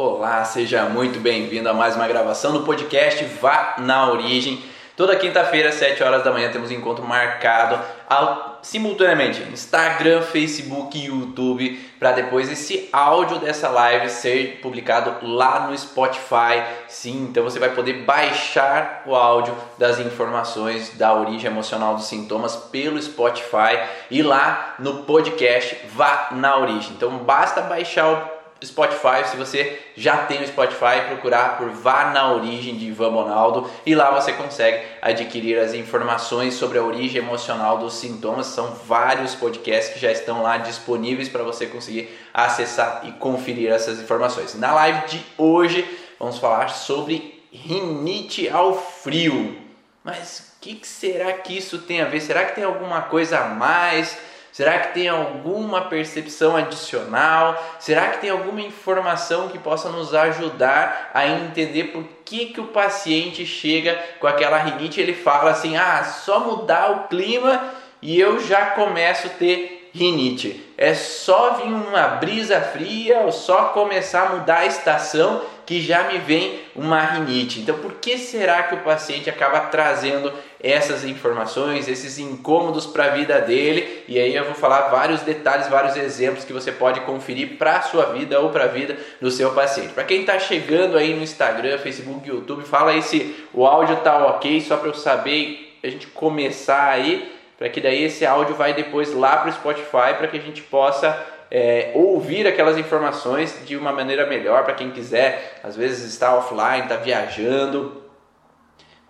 Olá, seja muito bem-vindo a mais uma gravação do podcast Vá na Origem. Toda quinta-feira, às 7 horas da manhã, temos um encontro marcado ao, simultaneamente Instagram, Facebook e YouTube, para depois esse áudio dessa live ser publicado lá no Spotify. Sim, então você vai poder baixar o áudio das informações da origem emocional dos sintomas pelo Spotify e lá no podcast Vá na Origem. Então basta baixar o Spotify, se você já tem o Spotify, procurar por Vá na Origem de Ivan Bonaldo e lá você consegue adquirir as informações sobre a origem emocional dos sintomas. São vários podcasts que já estão lá disponíveis para você conseguir acessar e conferir essas informações. Na live de hoje vamos falar sobre rinite ao frio. Mas o que, que será que isso tem a ver? Será que tem alguma coisa a mais? Será que tem alguma percepção adicional? Será que tem alguma informação que possa nos ajudar a entender por que, que o paciente chega com aquela rinite? Ele fala assim: ah, só mudar o clima e eu já começo a ter rinite. É só vir uma brisa fria ou só começar a mudar a estação que já me vem uma rinite. Então, por que será que o paciente acaba trazendo essas informações, esses incômodos para a vida dele? E aí eu vou falar vários detalhes, vários exemplos que você pode conferir para a sua vida ou para a vida do seu paciente. Para quem está chegando aí no Instagram, Facebook, YouTube, fala aí se o áudio tá ok, só para eu saber a gente começar aí, para que daí esse áudio vai depois lá para o Spotify para que a gente possa é, ouvir aquelas informações de uma maneira melhor para quem quiser, às vezes está offline, está viajando.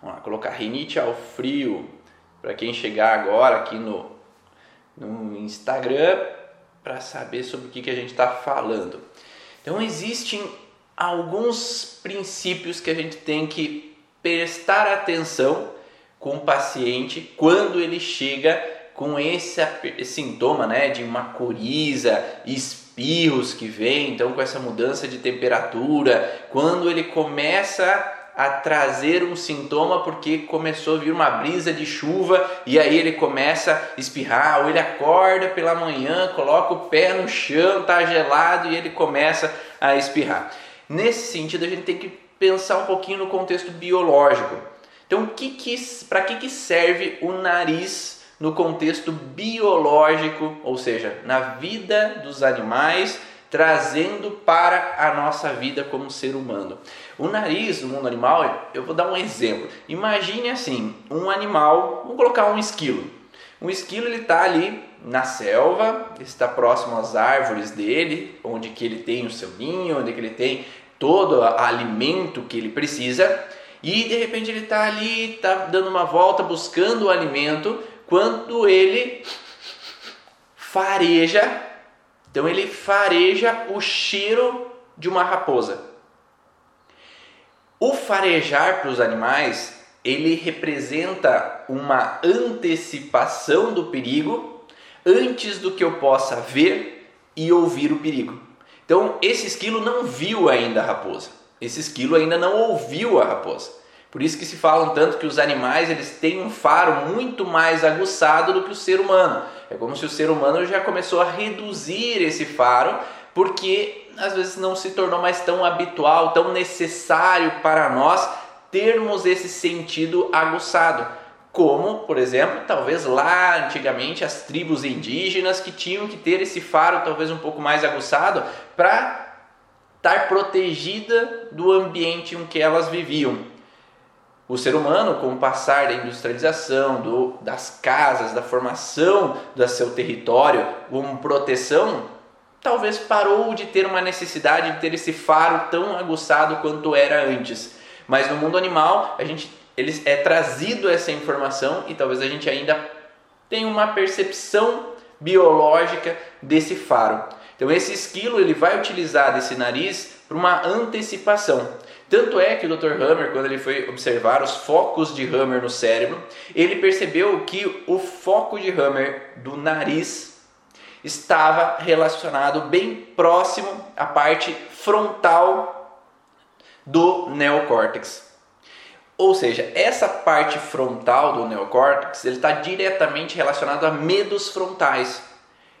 Vamos lá, colocar rinite ao frio para quem chegar agora aqui no, no Instagram para saber sobre o que, que a gente está falando. Então existem alguns princípios que a gente tem que prestar atenção com o paciente quando ele chega com esse, sintoma né, de uma coriza, espirros que vem, então com essa mudança de temperatura, quando ele começa a trazer um sintoma porque começou a vir uma brisa de chuva e aí ele começa a espirrar, ou ele acorda pela manhã, coloca o pé no chão, tá gelado e ele começa a espirrar. Nesse sentido, a gente tem que pensar um pouquinho no contexto biológico. Então, que que, para que, que serve o nariz no contexto biológico, ou seja, na vida dos animais, trazendo para a nossa vida como ser humano. O nariz no mundo animal, eu vou dar um exemplo. Imagine assim, um animal, vamos colocar um esquilo. Um esquilo ele está ali na selva, está próximo às árvores dele, onde que ele tem o seu ninho, onde que ele tem todo o alimento que ele precisa. E de repente ele está ali, está dando uma volta buscando o alimento, quando ele fareja, então ele fareja o cheiro de uma raposa. O farejar para os animais, ele representa uma antecipação do perigo antes do que eu possa ver e ouvir o perigo. Então, esse esquilo não viu ainda a raposa. Esse esquilo ainda não ouviu a raposa. Por isso que se falam tanto que os animais eles têm um faro muito mais aguçado do que o ser humano. É como se o ser humano já começou a reduzir esse faro, porque às vezes não se tornou mais tão habitual, tão necessário para nós termos esse sentido aguçado. Como, por exemplo, talvez lá antigamente as tribos indígenas que tinham que ter esse faro talvez um pouco mais aguçado para estar protegida do ambiente em que elas viviam. O ser humano, com o passar da industrialização, do, das casas, da formação do seu território como proteção, talvez parou de ter uma necessidade de ter esse faro tão aguçado quanto era antes. Mas no mundo animal, a gente ele é trazido essa informação e talvez a gente ainda tenha uma percepção biológica desse faro. Então esse esquilo ele vai utilizar desse nariz para uma antecipação. Tanto é que o Dr. Hammer, quando ele foi observar os focos de Hammer no cérebro, ele percebeu que o foco de Hammer do nariz estava relacionado bem próximo à parte frontal do neocórtex. Ou seja, essa parte frontal do neocórtex está diretamente relacionado a medos frontais.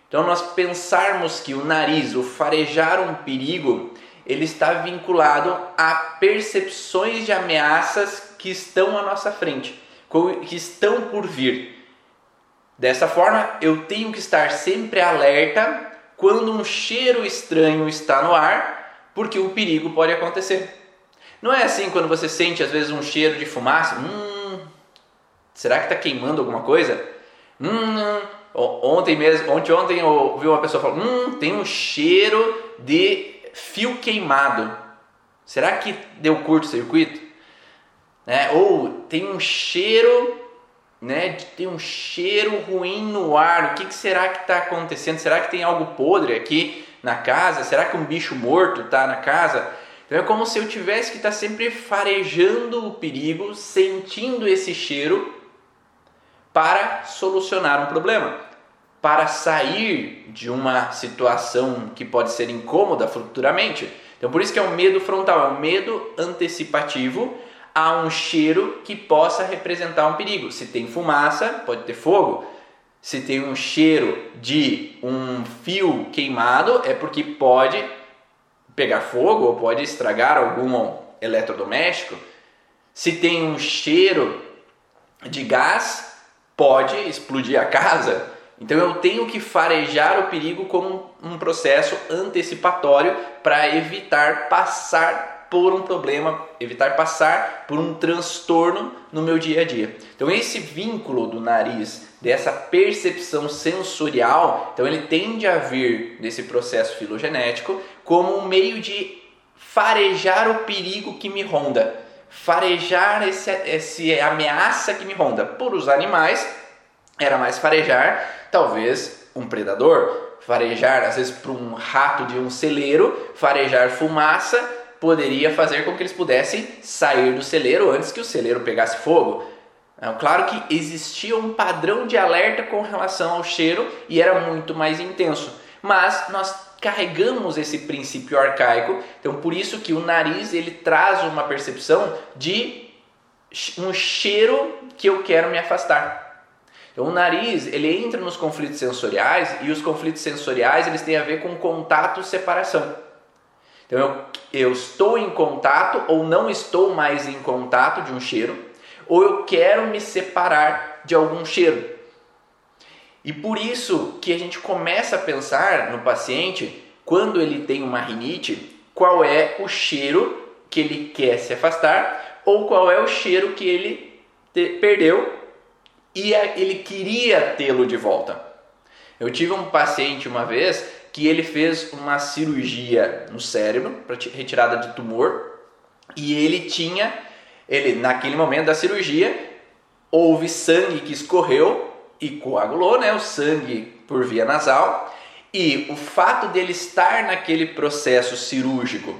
Então, nós pensarmos que o nariz, o farejar um perigo, ele está vinculado a percepções de ameaças que estão à nossa frente, que estão por vir. Dessa forma, eu tenho que estar sempre alerta quando um cheiro estranho está no ar, porque o perigo pode acontecer. Não é assim quando você sente às vezes um cheiro de fumaça? Hum, será que está queimando alguma coisa? Hum, ontem mesmo, ontem, ontem eu ouvi uma pessoa falar, hum, tem um cheiro de fio queimado. Será que deu curto-circuito? Né? Ou tem um cheiro, né? Tem um cheiro ruim no ar. O que, que será que está acontecendo? Será que tem algo podre aqui na casa? Será que um bicho morto está na casa? Então é como se eu tivesse que estar tá sempre farejando o perigo, sentindo esse cheiro para solucionar um problema para sair de uma situação que pode ser incômoda futuramente. Então, por isso que é um medo frontal, é um medo antecipativo a um cheiro que possa representar um perigo. Se tem fumaça, pode ter fogo. Se tem um cheiro de um fio queimado, é porque pode pegar fogo ou pode estragar algum eletrodoméstico. Se tem um cheiro de gás, pode explodir a casa. Então eu tenho que farejar o perigo como um processo antecipatório para evitar passar por um problema, evitar passar por um transtorno no meu dia a dia. Então esse vínculo do nariz, dessa percepção sensorial, então ele tende a vir desse processo filogenético como um meio de farejar o perigo que me ronda, farejar esse, esse ameaça que me ronda. Por os animais era mais farejar talvez um predador. Farejar, às vezes, para um rato de um celeiro, farejar fumaça poderia fazer com que eles pudessem sair do celeiro antes que o celeiro pegasse fogo. É, claro que existia um padrão de alerta com relação ao cheiro e era muito mais intenso, mas nós carregamos esse princípio arcaico, então por isso que o nariz ele traz uma percepção de um cheiro que eu quero me afastar. Então o nariz, ele entra nos conflitos sensoriais e os conflitos sensoriais, eles têm a ver com contato separação. Então eu, eu estou em contato ou não estou mais em contato de um cheiro, ou eu quero me separar de algum cheiro. E por isso que a gente começa a pensar no paciente, quando ele tem uma rinite, qual é o cheiro que ele quer se afastar ou qual é o cheiro que ele perdeu e ele queria tê-lo de volta. Eu tive um paciente uma vez que ele fez uma cirurgia no cérebro para retirada de tumor e ele tinha, ele naquele momento da cirurgia houve sangue que escorreu e coagulou, né, o sangue por via nasal e o fato dele estar naquele processo cirúrgico,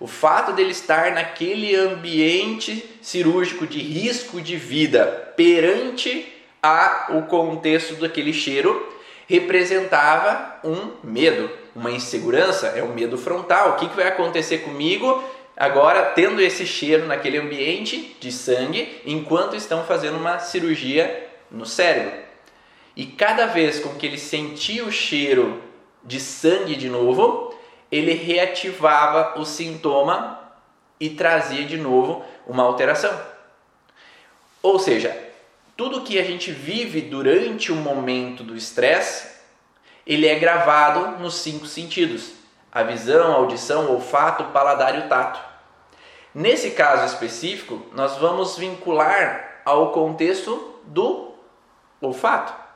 o fato dele estar naquele ambiente cirúrgico de risco de vida perante a o contexto daquele cheiro representava um medo, uma insegurança, é o medo frontal. O que, que vai acontecer comigo agora tendo esse cheiro naquele ambiente de sangue enquanto estão fazendo uma cirurgia no cérebro? E cada vez com que ele sentia o cheiro de sangue de novo, ele reativava o sintoma e trazia de novo uma alteração. Ou seja, tudo que a gente vive durante o momento do estresse, ele é gravado nos cinco sentidos: a visão, a audição, o olfato, o paladar e o tato. Nesse caso específico, nós vamos vincular ao contexto do olfato.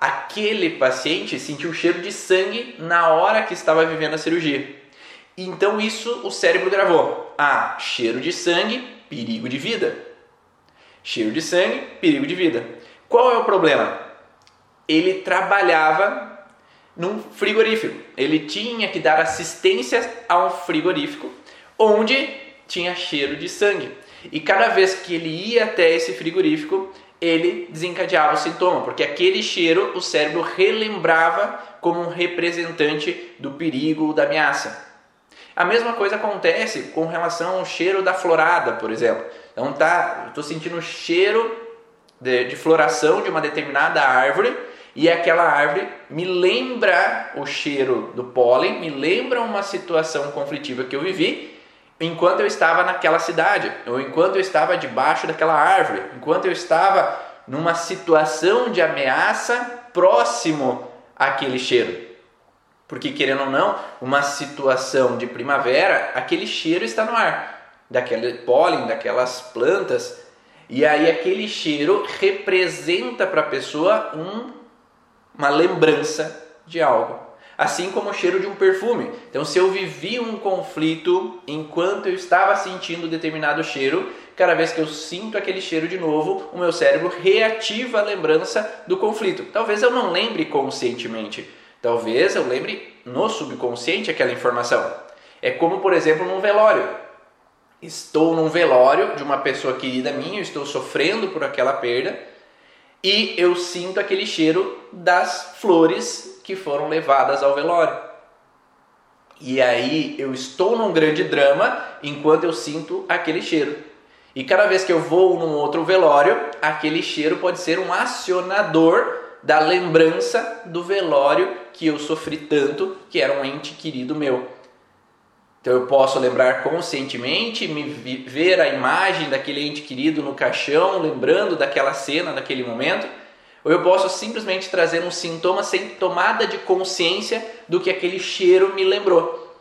Aquele paciente sentiu o cheiro de sangue na hora que estava vivendo a cirurgia. Então isso o cérebro gravou. Ah, cheiro de sangue, perigo de vida. Cheiro de sangue, perigo de vida. Qual é o problema? Ele trabalhava num frigorífico. Ele tinha que dar assistência a um frigorífico onde tinha cheiro de sangue. E cada vez que ele ia até esse frigorífico, ele desencadeava o sintoma, porque aquele cheiro o cérebro relembrava como um representante do perigo, da ameaça. A mesma coisa acontece com relação ao cheiro da florada, por exemplo. Então tá, estou sentindo o cheiro de, de floração de uma determinada árvore e aquela árvore me lembra o cheiro do pólen, me lembra uma situação conflitiva que eu vivi enquanto eu estava naquela cidade, ou enquanto eu estava debaixo daquela árvore, enquanto eu estava numa situação de ameaça próximo àquele cheiro. Porque, querendo ou não, uma situação de primavera, aquele cheiro está no ar, daquele pólen, daquelas plantas, e aí aquele cheiro representa para a pessoa um, uma lembrança de algo. Assim como o cheiro de um perfume. Então, se eu vivi um conflito enquanto eu estava sentindo determinado cheiro, cada vez que eu sinto aquele cheiro de novo, o meu cérebro reativa a lembrança do conflito. Talvez eu não lembre conscientemente, Talvez eu lembre no subconsciente aquela informação. É como, por exemplo, num velório. Estou num velório de uma pessoa querida minha, estou sofrendo por aquela perda e eu sinto aquele cheiro das flores que foram levadas ao velório. E aí eu estou num grande drama enquanto eu sinto aquele cheiro. E cada vez que eu vou num outro velório, aquele cheiro pode ser um acionador da lembrança do velório que eu sofri tanto, que era um ente querido meu. Então eu posso lembrar conscientemente, me ver a imagem daquele ente querido no caixão, lembrando daquela cena, daquele momento, ou eu posso simplesmente trazer um sintoma sem tomada de consciência do que aquele cheiro me lembrou.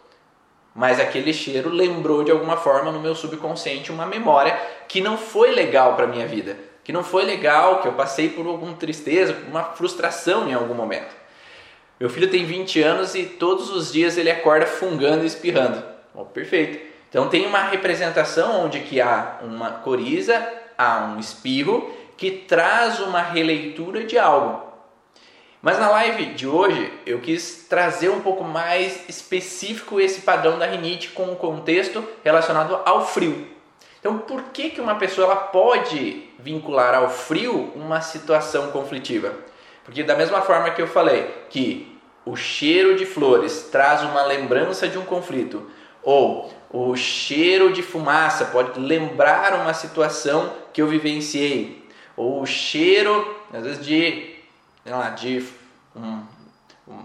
Mas aquele cheiro lembrou de alguma forma no meu subconsciente uma memória que não foi legal para minha vida que não foi legal, que eu passei por alguma tristeza, por uma frustração em algum momento. Meu filho tem 20 anos e todos os dias ele acorda fungando e espirrando. Oh, perfeito. Então tem uma representação onde que há uma coriza, há um espirro que traz uma releitura de algo. Mas na live de hoje eu quis trazer um pouco mais específico esse padrão da rinite com um contexto relacionado ao frio. Então, por que, que uma pessoa ela pode vincular ao frio uma situação conflitiva? Porque, da mesma forma que eu falei que o cheiro de flores traz uma lembrança de um conflito, ou o cheiro de fumaça pode lembrar uma situação que eu vivenciei, ou o cheiro, às vezes, de, lá, de um,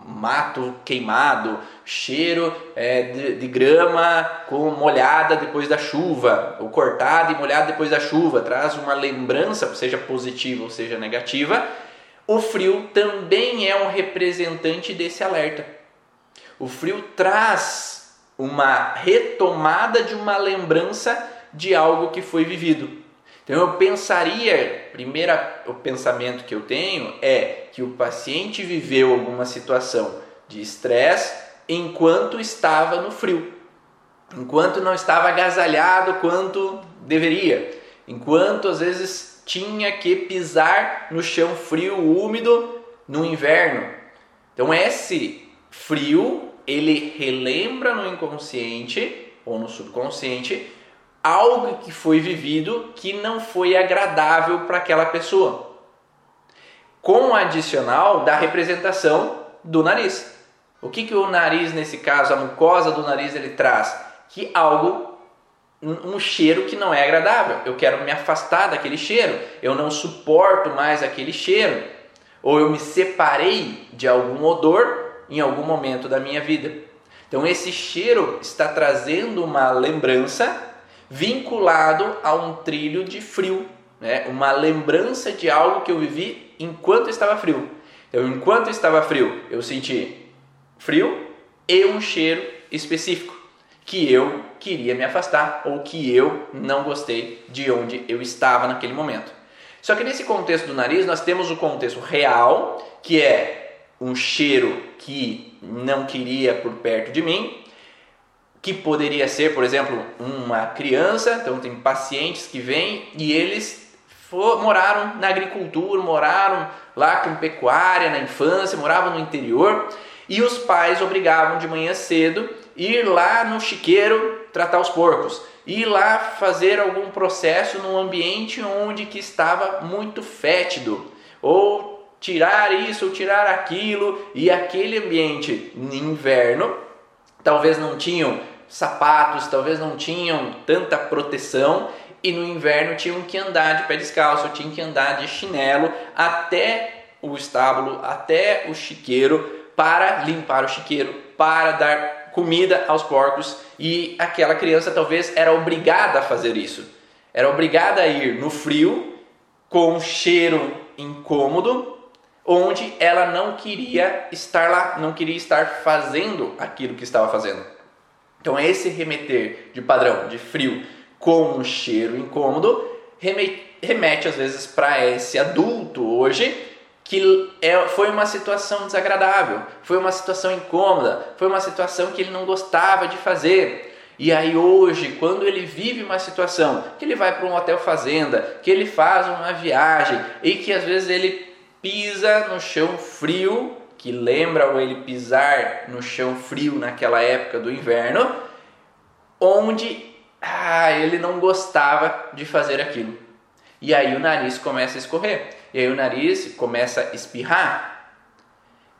mato queimado, cheiro é, de, de, grama com molhada depois da chuva, ou cortada e molhada depois da chuva, traz uma lembrança, seja positiva ou seja negativa. O frio também é um representante desse alerta. O frio traz uma retomada de uma lembrança de algo que foi vivido. Então eu pensaria, primeira o pensamento que eu tenho é que o paciente viveu alguma situação de estresse enquanto estava no frio, enquanto não estava agasalhado quanto deveria, enquanto às vezes tinha que pisar no chão frio, úmido no inverno. Então esse frio ele relembra no inconsciente ou no subconsciente algo que foi vivido que não foi agradável para aquela pessoa. Com o adicional da representação do nariz. O que, que o nariz, nesse caso, a mucosa do nariz, ele traz? Que algo, um cheiro que não é agradável. Eu quero me afastar daquele cheiro. Eu não suporto mais aquele cheiro. Ou eu me separei de algum odor em algum momento da minha vida. Então, esse cheiro está trazendo uma lembrança vinculado a um trilho de frio, né? uma lembrança de algo que eu vivi enquanto estava frio. Então, enquanto estava frio, eu senti frio e um cheiro específico que eu queria me afastar ou que eu não gostei de onde eu estava naquele momento. Só que nesse contexto do nariz, nós temos o contexto real, que é um cheiro que não queria por perto de mim, que poderia ser, por exemplo, uma criança. Então, tem pacientes que vêm e eles moraram na agricultura, moraram lá com pecuária na infância, moravam no interior e os pais obrigavam de manhã cedo ir lá no chiqueiro tratar os porcos, ir lá fazer algum processo num ambiente onde que estava muito fétido ou tirar isso ou tirar aquilo e aquele ambiente no inverno talvez não tinham sapatos, talvez não tinham tanta proteção e no inverno tinham que andar de pé descalço, tinham que andar de chinelo até o estábulo, até o chiqueiro para limpar o chiqueiro, para dar comida aos porcos e aquela criança talvez era obrigada a fazer isso. Era obrigada a ir no frio com um cheiro incômodo, onde ela não queria estar lá, não queria estar fazendo aquilo que estava fazendo. Então esse remeter de padrão de frio com um cheiro incômodo remete, remete às vezes para esse adulto hoje que é, foi uma situação desagradável, foi uma situação incômoda, foi uma situação que ele não gostava de fazer. E aí hoje, quando ele vive uma situação que ele vai para um hotel fazenda, que ele faz uma viagem e que às vezes ele pisa no chão frio, que lembra ele pisar no chão frio naquela época do inverno, onde ah, ele não gostava de fazer aquilo. E aí o nariz começa a escorrer. E aí o nariz começa a espirrar,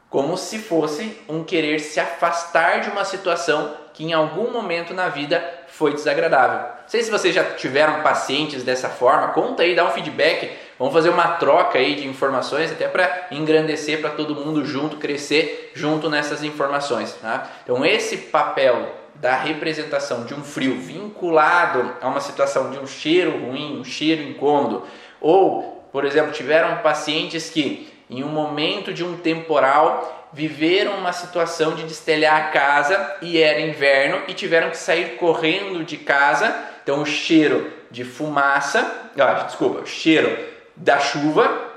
como se fosse um querer se afastar de uma situação que em algum momento na vida foi desagradável. Não sei se vocês já tiveram pacientes dessa forma, conta aí, dá um feedback, vamos fazer uma troca aí de informações até para engrandecer para todo mundo junto, crescer junto nessas informações. Tá? Então esse papel da representação de um frio vinculado a uma situação de um cheiro ruim, um cheiro incômodo, ou por exemplo, tiveram pacientes que, em um momento de um temporal, viveram uma situação de destelhar a casa e era inverno e tiveram que sair correndo de casa. Então, o cheiro de fumaça, ah, desculpa, o cheiro da chuva,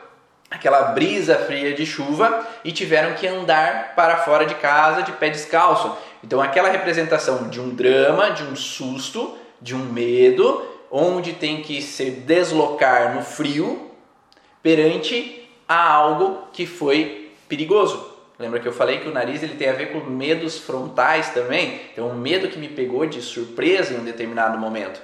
aquela brisa fria de chuva e tiveram que andar para fora de casa de pé descalço. Então, aquela representação de um drama, de um susto, de um medo, onde tem que se deslocar no frio perante a algo que foi perigoso. Lembra que eu falei que o nariz ele tem a ver com medos frontais também? Então, um medo que me pegou de surpresa em um determinado momento.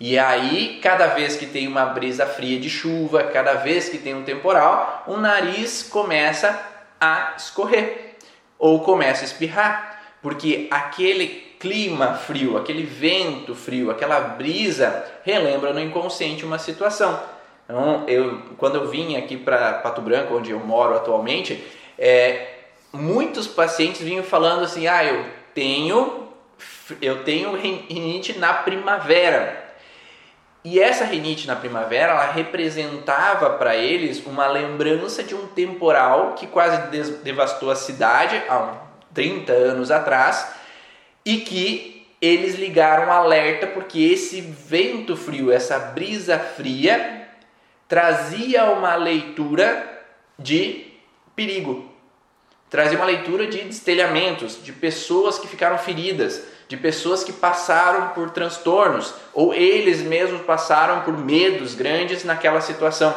E aí, cada vez que tem uma brisa fria de chuva, cada vez que tem um temporal, o nariz começa a escorrer ou começa a espirrar, porque aquele clima frio, aquele vento frio, aquela brisa relembra no inconsciente uma situação. Então, eu, quando eu vim aqui para Pato Branco, onde eu moro atualmente, é, muitos pacientes vinham falando assim: ah, eu tenho, eu tenho rinite na primavera. E essa rinite na primavera, ela representava para eles uma lembrança de um temporal que quase devastou a cidade há 30 anos atrás e que eles ligaram alerta porque esse vento frio, essa brisa fria, trazia uma leitura de perigo, trazia uma leitura de destelhamentos, de pessoas que ficaram feridas, de pessoas que passaram por transtornos ou eles mesmos passaram por medos grandes naquela situação.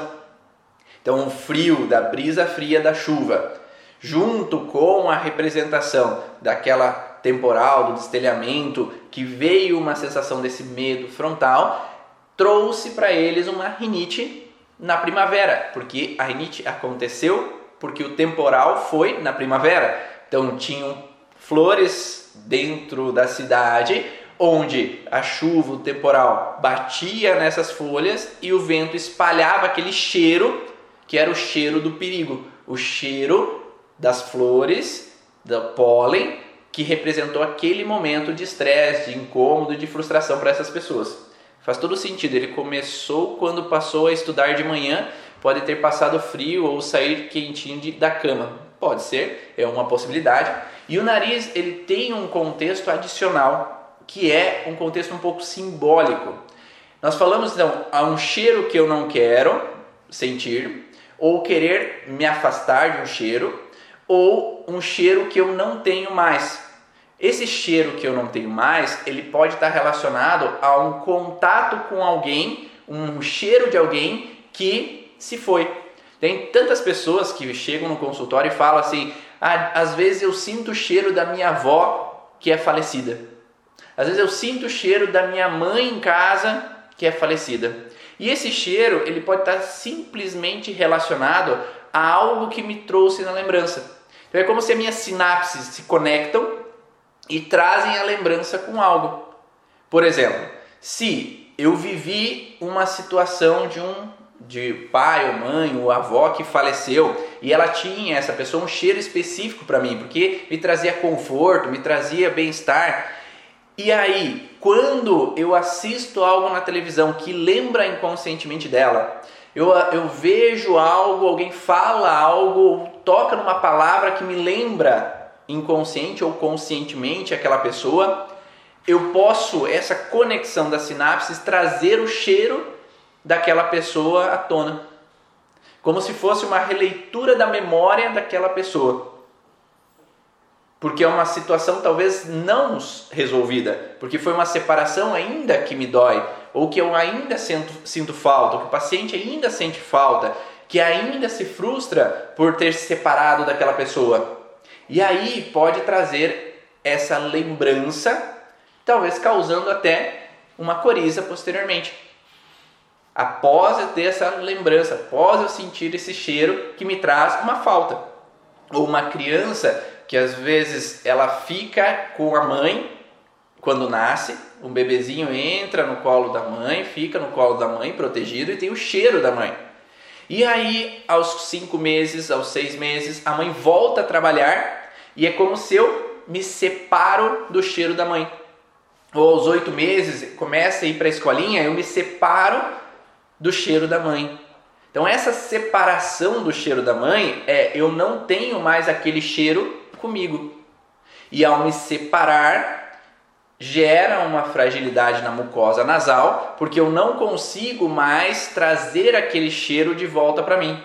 Então, o frio da brisa fria da chuva, junto com a representação daquela temporal, do destelhamento, que veio uma sensação desse medo frontal, trouxe para eles uma rinite na primavera, porque a rinite aconteceu porque o temporal foi na primavera. Então tinham flores dentro da cidade onde a chuva, o temporal batia nessas folhas e o vento espalhava aquele cheiro que era o cheiro do perigo, o cheiro das flores, do pólen, que representou aquele momento de estresse, de incômodo, de frustração para essas pessoas. Faz todo sentido. Ele começou quando passou a estudar de manhã, pode ter passado frio ou sair quentinho de, da cama. Pode ser, é uma possibilidade. E o nariz ele tem um contexto adicional, que é um contexto um pouco simbólico. Nós falamos então a um cheiro que eu não quero sentir, ou querer me afastar de um cheiro, ou um cheiro que eu não tenho mais. Esse cheiro que eu não tenho mais, ele pode estar relacionado a um contato com alguém, um cheiro de alguém que se foi. Tem tantas pessoas que chegam no consultório e falam assim: às vezes eu sinto o cheiro da minha avó que é falecida. Às vezes eu sinto o cheiro da minha mãe em casa que é falecida. E esse cheiro, ele pode estar simplesmente relacionado a algo que me trouxe na lembrança. Então é como se as minhas sinapses se conectam e trazem a lembrança com algo. Por exemplo, se eu vivi uma situação de um de pai ou mãe ou avó que faleceu e ela tinha essa pessoa um cheiro específico para mim, porque me trazia conforto, me trazia bem-estar. E aí, quando eu assisto algo na televisão que lembra inconscientemente dela, eu, eu vejo algo, alguém fala algo, toca numa palavra que me lembra inconsciente ou conscientemente aquela pessoa, eu posso, essa conexão das sinapses, trazer o cheiro daquela pessoa à tona. Como se fosse uma releitura da memória daquela pessoa. Porque é uma situação talvez não resolvida, porque foi uma separação ainda que me dói, ou que eu ainda sinto, sinto falta, ou que o paciente ainda sente falta, que ainda se frustra por ter se separado daquela pessoa. E aí pode trazer essa lembrança, talvez causando até uma coriza posteriormente. Após eu ter essa lembrança, após eu sentir esse cheiro que me traz uma falta. Ou uma criança que às vezes ela fica com a mãe quando nasce, um bebezinho entra no colo da mãe, fica no colo da mãe protegido e tem o cheiro da mãe. E aí, aos cinco meses, aos seis meses, a mãe volta a trabalhar e é como se eu me separo do cheiro da mãe. Ou aos oito meses, começa a ir para a escolinha, eu me separo do cheiro da mãe. Então essa separação do cheiro da mãe é eu não tenho mais aquele cheiro comigo. E ao me separar, gera uma fragilidade na mucosa nasal, porque eu não consigo mais trazer aquele cheiro de volta para mim.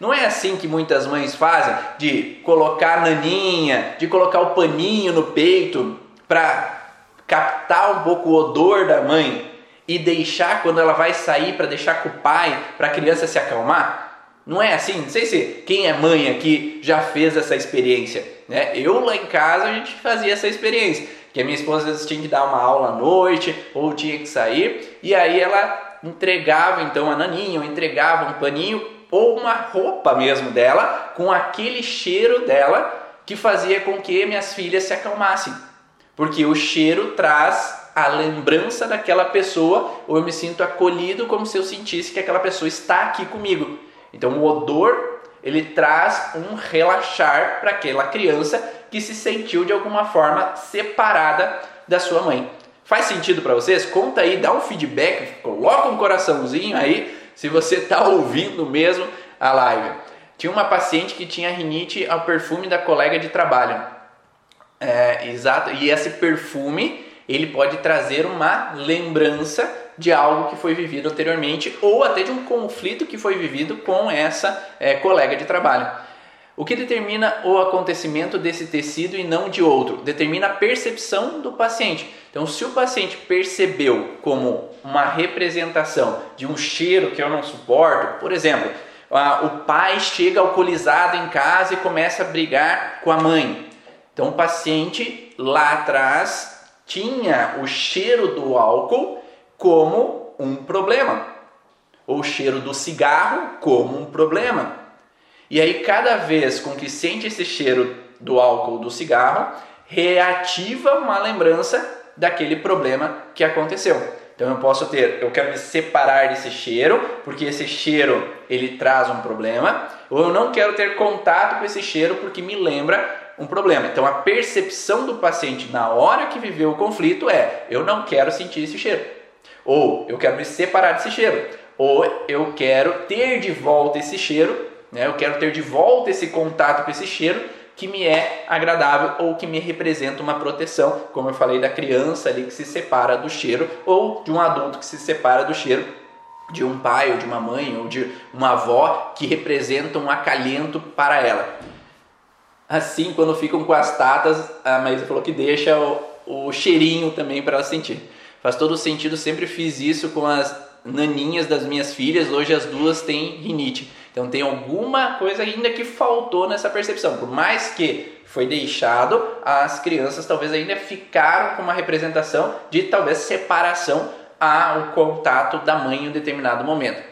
Não é assim que muitas mães fazem, de colocar a naninha, de colocar o paninho no peito para captar um pouco o odor da mãe e deixar quando ela vai sair para deixar com o pai, para a criança se acalmar? Não é assim? Não sei se quem é mãe aqui já fez essa experiência. Né? Eu lá em casa a gente fazia essa experiência. Que a minha esposa às vezes tinha que dar uma aula à noite ou tinha que sair e aí ela entregava então a naninha ou entregava um paninho ou uma roupa mesmo dela com aquele cheiro dela que fazia com que minhas filhas se acalmassem. Porque o cheiro traz a lembrança daquela pessoa, ou eu me sinto acolhido como se eu sentisse que aquela pessoa está aqui comigo. Então o odor, ele traz um relaxar para aquela criança que se sentiu de alguma forma separada da sua mãe. Faz sentido para vocês? Conta aí, dá um feedback, coloca um coraçãozinho aí se você está ouvindo mesmo a live. Tinha uma paciente que tinha rinite ao perfume da colega de trabalho. É, exato, e esse perfume ele pode trazer uma lembrança de algo que foi vivido anteriormente ou até de um conflito que foi vivido com essa é, colega de trabalho. O que determina o acontecimento desse tecido e não de outro? Determina a percepção do paciente. Então, se o paciente percebeu como uma representação de um cheiro que eu não suporto, por exemplo, o pai chega alcoolizado em casa e começa a brigar com a mãe. Então, o paciente lá atrás tinha o cheiro do álcool como um problema, ou o cheiro do cigarro como um problema. E aí, cada vez com que sente esse cheiro do álcool do cigarro, reativa uma lembrança daquele problema que aconteceu. Então eu posso ter, eu quero me separar desse cheiro, porque esse cheiro ele traz um problema, ou eu não quero ter contato com esse cheiro porque me lembra um problema. Então a percepção do paciente na hora que viveu o conflito é: eu não quero sentir esse cheiro. Ou eu quero me separar desse cheiro. Ou eu quero ter de volta esse cheiro, né? eu quero ter de volta esse contato com esse cheiro que me é agradável ou que me representa uma proteção, como eu falei da criança ali que se separa do cheiro ou de um adulto que se separa do cheiro de um pai ou de uma mãe ou de uma avó que representa um acalento para ela. Assim, quando ficam com as tatas, a Maísa falou que deixa o, o cheirinho também para ela sentir. Faz todo sentido, sempre fiz isso com as naninhas das minhas filhas, hoje as duas têm rinite. Então tem alguma coisa ainda que faltou nessa percepção. Por mais que foi deixado, as crianças talvez ainda ficaram com uma representação de talvez separação ao contato da mãe em um determinado momento.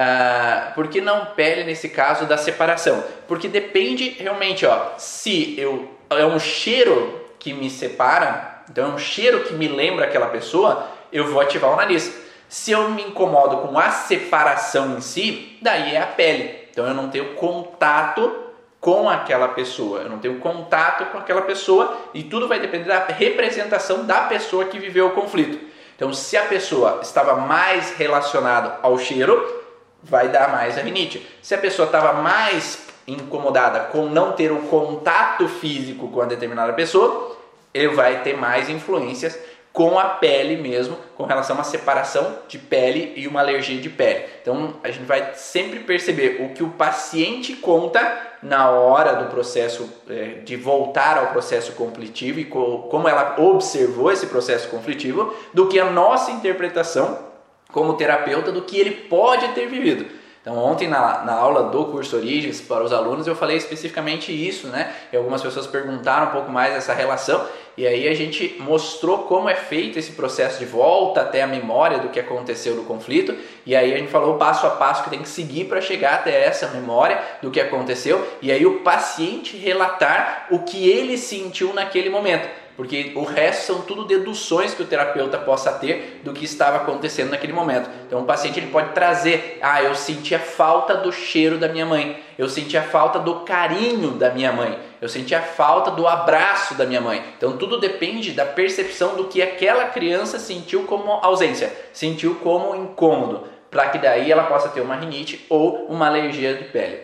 Ah, por que não pele nesse caso da separação? Porque depende realmente, ó, se eu é um cheiro que me separa, então é um cheiro que me lembra aquela pessoa, eu vou ativar o nariz. Se eu me incomodo com a separação em si, daí é a pele. Então eu não tenho contato com aquela pessoa, eu não tenho contato com aquela pessoa e tudo vai depender da representação da pessoa que viveu o conflito. Então, se a pessoa estava mais relacionada ao cheiro, vai dar mais a rinite. Se a pessoa estava mais incomodada com não ter o contato físico com a determinada pessoa, ele vai ter mais influências com a pele mesmo, com relação a uma separação de pele e uma alergia de pele. Então a gente vai sempre perceber o que o paciente conta na hora do processo é, de voltar ao processo conflitivo e co como ela observou esse processo conflitivo, do que a nossa interpretação como terapeuta do que ele pode ter vivido. Então, ontem na, na aula do curso Origens para os alunos eu falei especificamente isso, né? E algumas pessoas perguntaram um pouco mais essa relação, e aí a gente mostrou como é feito esse processo de volta até a memória do que aconteceu no conflito, e aí a gente falou o passo a passo que tem que seguir para chegar até essa memória do que aconteceu, e aí o paciente relatar o que ele sentiu naquele momento porque o resto são tudo deduções que o terapeuta possa ter do que estava acontecendo naquele momento. Então o paciente ele pode trazer, ah, eu senti a falta do cheiro da minha mãe, eu senti a falta do carinho da minha mãe, eu senti a falta do abraço da minha mãe. Então tudo depende da percepção do que aquela criança sentiu como ausência, sentiu como incômodo, para que daí ela possa ter uma rinite ou uma alergia de pele.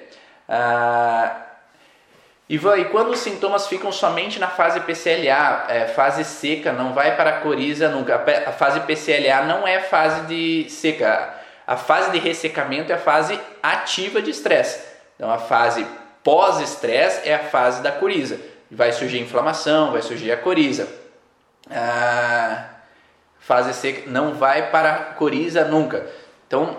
Ah, Ivan, e quando os sintomas ficam somente na fase PCLA, é, fase seca, não vai para a coriza nunca. A fase PCLA não é fase de seca. A fase de ressecamento é a fase ativa de estresse. Então a fase pós-estresse é a fase da coriza. Vai surgir inflamação, vai surgir a coriza. A fase seca não vai para a coriza nunca. Então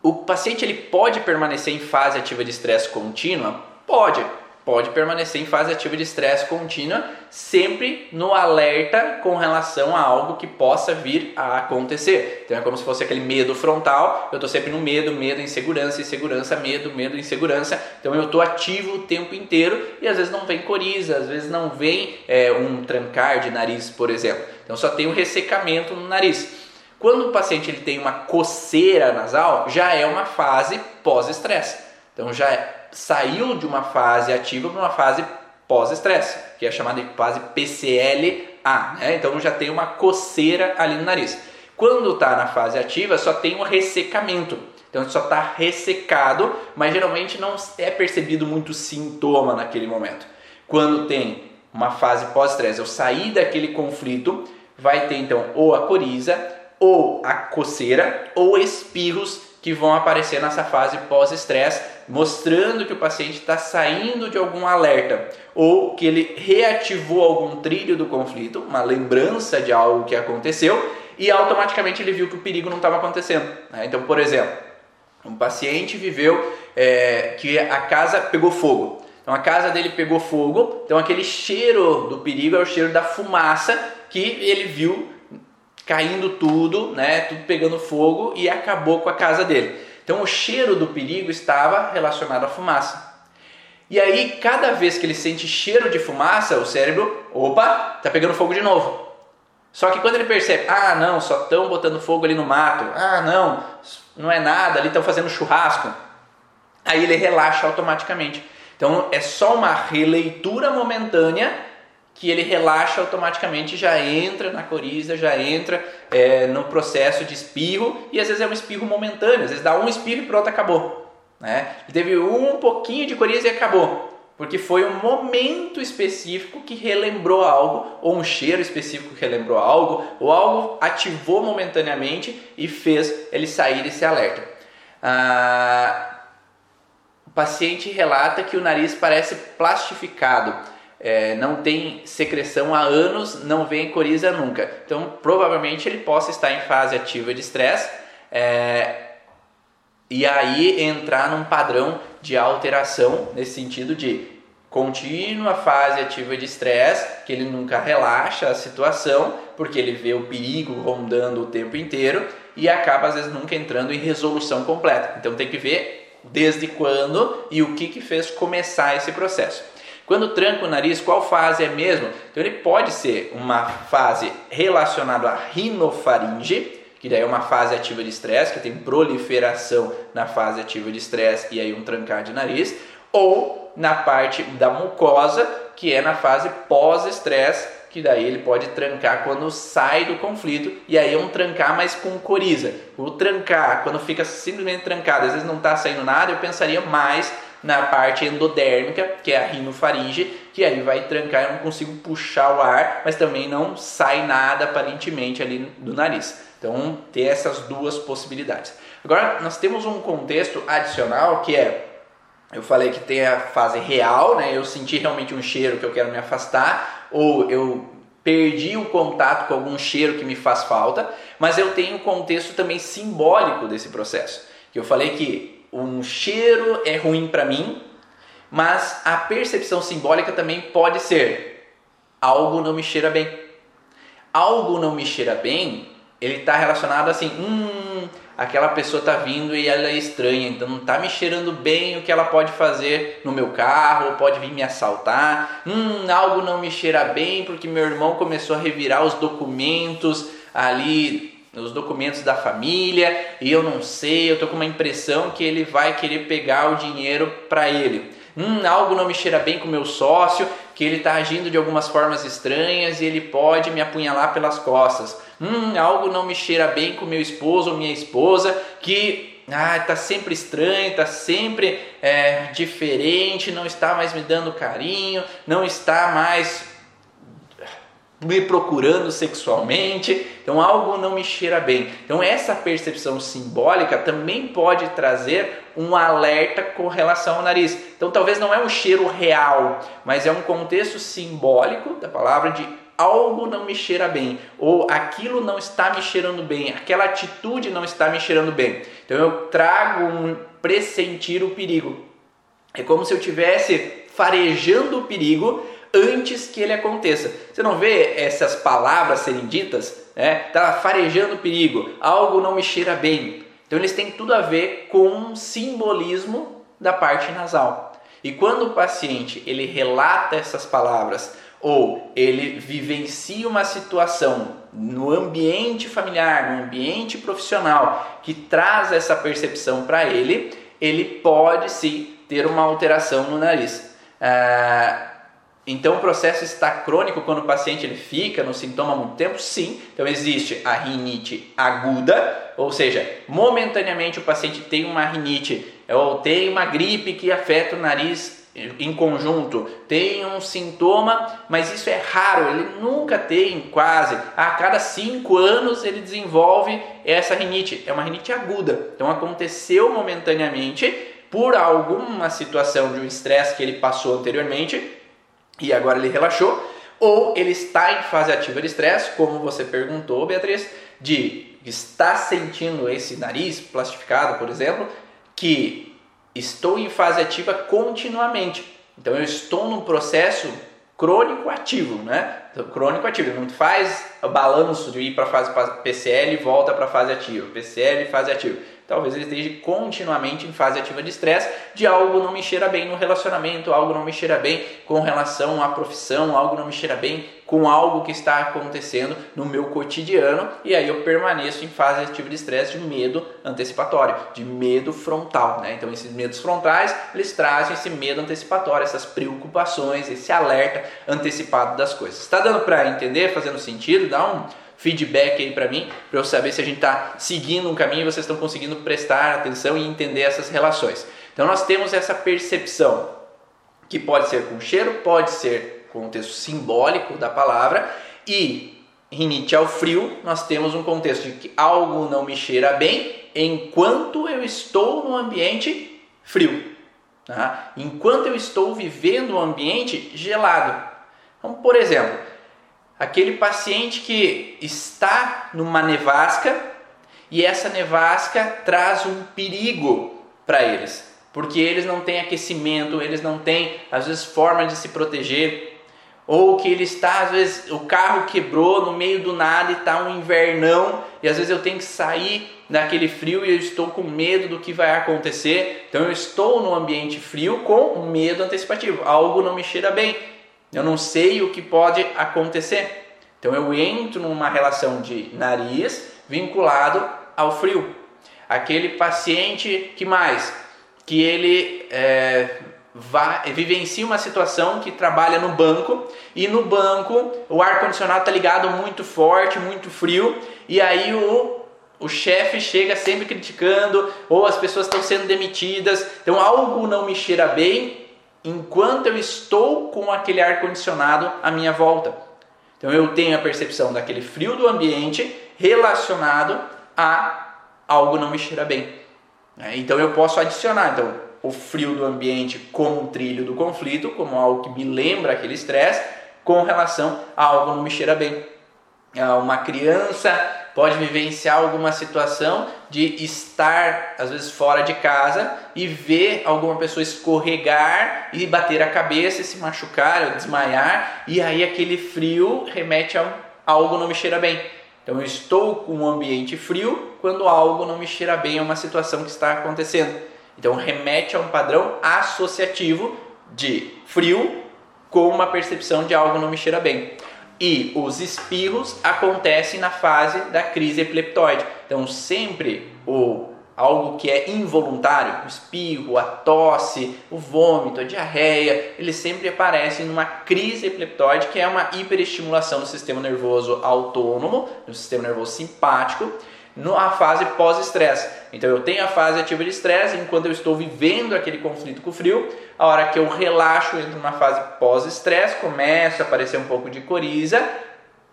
o paciente ele pode permanecer em fase ativa de estresse contínua Pode, pode permanecer em fase ativa de estresse contínua, sempre no alerta com relação a algo que possa vir a acontecer. Então é como se fosse aquele medo frontal, eu estou sempre no medo, medo, insegurança, insegurança, medo, medo, insegurança. Então eu estou ativo o tempo inteiro e às vezes não vem coriza, às vezes não vem é, um trancar de nariz, por exemplo. Então só tem um ressecamento no nariz. Quando o paciente ele tem uma coceira nasal, já é uma fase pós-estresse. Então já é saiu de uma fase ativa para uma fase pós-estresse, que é chamada de fase PCLA. Né? Então já tem uma coceira ali no nariz. Quando está na fase ativa, só tem um ressecamento. Então só está ressecado, mas geralmente não é percebido muito sintoma naquele momento. Quando tem uma fase pós-estresse, eu saí daquele conflito, vai ter então ou a coriza, ou a coceira, ou espirros que vão aparecer nessa fase pós-estresse, mostrando que o paciente está saindo de algum alerta ou que ele reativou algum trilho do conflito, uma lembrança de algo que aconteceu e automaticamente ele viu que o perigo não estava acontecendo. Né? Então, por exemplo, um paciente viveu é, que a casa pegou fogo. Então a casa dele pegou fogo, então aquele cheiro do perigo é o cheiro da fumaça que ele viu caindo tudo, né, tudo pegando fogo e acabou com a casa dele. Então o cheiro do perigo estava relacionado à fumaça. E aí, cada vez que ele sente cheiro de fumaça, o cérebro, opa, tá pegando fogo de novo. Só que quando ele percebe, ah, não, só estão botando fogo ali no mato, ah, não, não é nada, ali estão fazendo churrasco, aí ele relaxa automaticamente. Então é só uma releitura momentânea que ele relaxa automaticamente, já entra na coriza, já entra é, no processo de espirro e às vezes é um espirro momentâneo, às vezes dá um espirro e pronto, acabou. Né? Teve um pouquinho de coriza e acabou, porque foi um momento específico que relembrou algo, ou um cheiro específico que relembrou algo, ou algo ativou momentaneamente e fez ele sair desse alerta. Ah, o paciente relata que o nariz parece plastificado é, não tem secreção há anos, não vem coriza nunca. Então, provavelmente ele possa estar em fase ativa de estresse é, e aí entrar num padrão de alteração nesse sentido de contínua fase ativa de estresse, que ele nunca relaxa a situação, porque ele vê o perigo rondando o tempo inteiro e acaba às vezes nunca entrando em resolução completa. Então tem que ver desde quando e o que, que fez começar esse processo. Quando tranca o nariz, qual fase é mesmo? Então ele pode ser uma fase relacionada à rinofaringe, que daí é uma fase ativa de estresse, que tem proliferação na fase ativa de estresse e aí um trancar de nariz, ou na parte da mucosa, que é na fase pós-estresse, que daí ele pode trancar quando sai do conflito e aí é um trancar mais com coriza. O trancar, quando fica simplesmente trancado, às vezes não está saindo nada, eu pensaria mais na parte endodérmica, que é a rinofaringe, que aí vai trancar, eu não consigo puxar o ar, mas também não sai nada aparentemente ali do nariz. Então, ter essas duas possibilidades. Agora, nós temos um contexto adicional que é eu falei que tem a fase real, né? Eu senti realmente um cheiro que eu quero me afastar, ou eu perdi o contato com algum cheiro que me faz falta, mas eu tenho um contexto também simbólico desse processo. Que eu falei que um cheiro é ruim para mim, mas a percepção simbólica também pode ser algo não me cheira bem. Algo não me cheira bem, ele está relacionado assim, hum, aquela pessoa tá vindo e ela é estranha, então não tá me cheirando bem o que ela pode fazer no meu carro, pode vir me assaltar. Hum, algo não me cheira bem porque meu irmão começou a revirar os documentos ali, os documentos da família, e eu não sei, eu tô com uma impressão que ele vai querer pegar o dinheiro para ele. Hum, algo não me cheira bem com o meu sócio, que ele está agindo de algumas formas estranhas e ele pode me apunhalar pelas costas. Hum, algo não me cheira bem com meu esposo ou minha esposa, que ah, tá sempre estranho, tá sempre é, diferente, não está mais me dando carinho, não está mais me procurando sexualmente, então algo não me cheira bem. Então essa percepção simbólica também pode trazer um alerta com relação ao nariz. Então talvez não é um cheiro real, mas é um contexto simbólico da palavra de algo não me cheira bem, ou aquilo não está me cheirando bem, aquela atitude não está me cheirando bem. Então eu trago um pressentir o perigo. É como se eu tivesse farejando o perigo antes que ele aconteça. Você não vê essas palavras serem ditas? Né? Tá farejando perigo, algo não me cheira bem. Então eles têm tudo a ver com um simbolismo da parte nasal. E quando o paciente ele relata essas palavras ou ele vivencia uma situação no ambiente familiar, no ambiente profissional que traz essa percepção para ele, ele pode sim ter uma alteração no nariz. Ah, então o processo está crônico quando o paciente ele fica no sintoma há muito tempo? Sim. Então existe a rinite aguda, ou seja, momentaneamente o paciente tem uma rinite ou tem uma gripe que afeta o nariz em conjunto, tem um sintoma, mas isso é raro, ele nunca tem quase. A cada cinco anos ele desenvolve essa rinite, é uma rinite aguda. Então aconteceu momentaneamente por alguma situação de um estresse que ele passou anteriormente e agora ele relaxou, ou ele está em fase ativa de estresse, como você perguntou, Beatriz, de estar sentindo esse nariz plastificado, por exemplo, que estou em fase ativa continuamente. Então eu estou num processo crônico ativo, né? Então, crônico ativo, não faz balanço de ir para a fase PCL e volta para a fase ativa, PCL e fase ativa talvez ele esteja continuamente em fase ativa de estresse, de algo não me cheira bem no relacionamento, algo não me cheira bem com relação à profissão, algo não me cheira bem com algo que está acontecendo no meu cotidiano, e aí eu permaneço em fase ativa de estresse de medo antecipatório, de medo frontal, né? Então esses medos frontais, eles trazem esse medo antecipatório, essas preocupações, esse alerta antecipado das coisas. Está dando para entender, fazendo sentido? Dá um feedback aí para mim, para eu saber se a gente está seguindo um caminho e vocês estão conseguindo prestar atenção e entender essas relações. Então nós temos essa percepção que pode ser com cheiro, pode ser com o contexto simbólico da palavra e rinite ao frio, nós temos um contexto de que algo não me cheira bem enquanto eu estou no ambiente frio. Tá? Enquanto eu estou vivendo um ambiente gelado. Então, por exemplo, aquele paciente que está numa nevasca e essa nevasca traz um perigo para eles, porque eles não têm aquecimento, eles não têm às vezes forma de se proteger, ou que ele está às vezes o carro quebrou no meio do nada e está um invernão e às vezes eu tenho que sair naquele frio e eu estou com medo do que vai acontecer, então eu estou no ambiente frio com medo antecipativo, algo não me cheira bem, eu não sei o que pode acontecer. Então eu entro numa relação de nariz vinculado ao frio. Aquele paciente que mais? Que ele é, vai, vivencia uma situação que trabalha no banco e no banco o ar condicionado está ligado muito forte, muito frio e aí o o chefe chega sempre criticando ou as pessoas estão sendo demitidas, então algo não me cheira bem enquanto eu estou com aquele ar condicionado à minha volta. Então eu tenho a percepção daquele frio do ambiente relacionado a algo não me cheira bem. Então eu posso adicionar então o frio do ambiente como um trilho do conflito, como algo que me lembra aquele estresse, com relação a algo não me cheira bem. Uma criança pode vivenciar alguma situação de estar às vezes fora de casa e ver alguma pessoa escorregar e bater a cabeça e se machucar ou desmaiar e aí aquele frio remete a algo não me cheira bem. Então eu estou com um ambiente frio quando algo não me cheira bem a uma situação que está acontecendo. Então remete a um padrão associativo de frio com uma percepção de algo não me cheira bem. E os espirros acontecem na fase da crise epileptoide. Então sempre o algo que é involuntário, o espirro, a tosse, o vômito, a diarreia, eles sempre aparecem numa crise epileptoide, que é uma hiperestimulação do sistema nervoso autônomo, do sistema nervoso simpático, na fase pós-estresse. Então eu tenho a fase ativa de estresse, enquanto eu estou vivendo aquele conflito com o frio, a hora que eu relaxo, entro numa fase pós-estresse, começa a aparecer um pouco de coriza